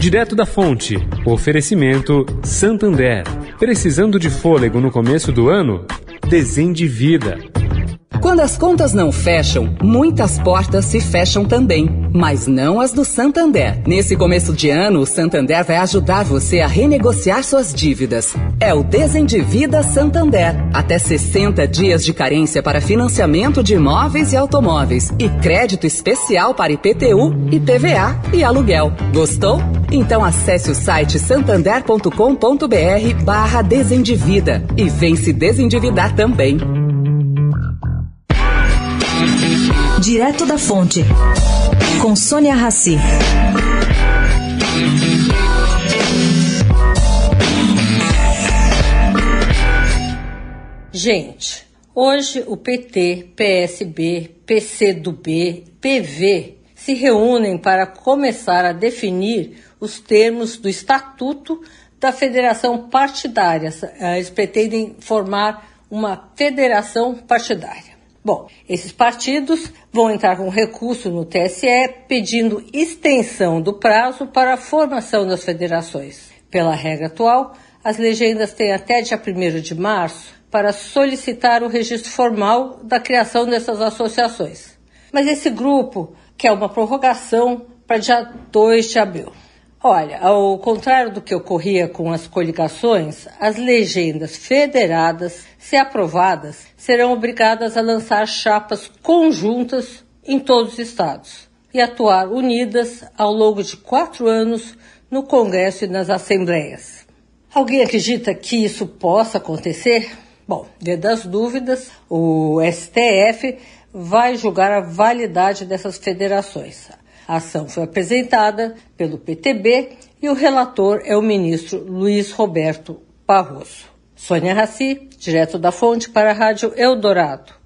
Direto da fonte. Oferecimento Santander. Precisando de fôlego no começo do ano? Desendivida. Quando as contas não fecham, muitas portas se fecham também, mas não as do Santander. Nesse começo de ano, o Santander vai ajudar você a renegociar suas dívidas. É o Desendivida Santander. Até 60 dias de carência para financiamento de imóveis e automóveis e crédito especial para IPTU, IPVA e aluguel. Gostou? Então acesse o site santander.com.br barra desendivida e vem se desendividar também. Direto da Fonte, com Sônia Rassi. Gente, hoje o PT, PSB, PCdoB, PV se reúnem para começar a definir os termos do estatuto da federação partidária. Eles pretendem formar uma federação partidária. Bom, esses partidos vão entrar com recurso no TSE pedindo extensão do prazo para a formação das federações. Pela regra atual, as legendas têm até dia 1 de março para solicitar o registro formal da criação dessas associações. Mas esse grupo quer uma prorrogação para dia 2 de abril. Olha, ao contrário do que ocorria com as coligações, as legendas federadas, se aprovadas, serão obrigadas a lançar chapas conjuntas em todos os estados e atuar unidas ao longo de quatro anos no Congresso e nas assembleias. Alguém acredita que isso possa acontecer? Bom, dentro das dúvidas, o STF vai julgar a validade dessas federações. A ação foi apresentada pelo PTB e o relator é o ministro Luiz Roberto Barroso. Sônia Raci, direto da fonte para a Rádio Eldorado.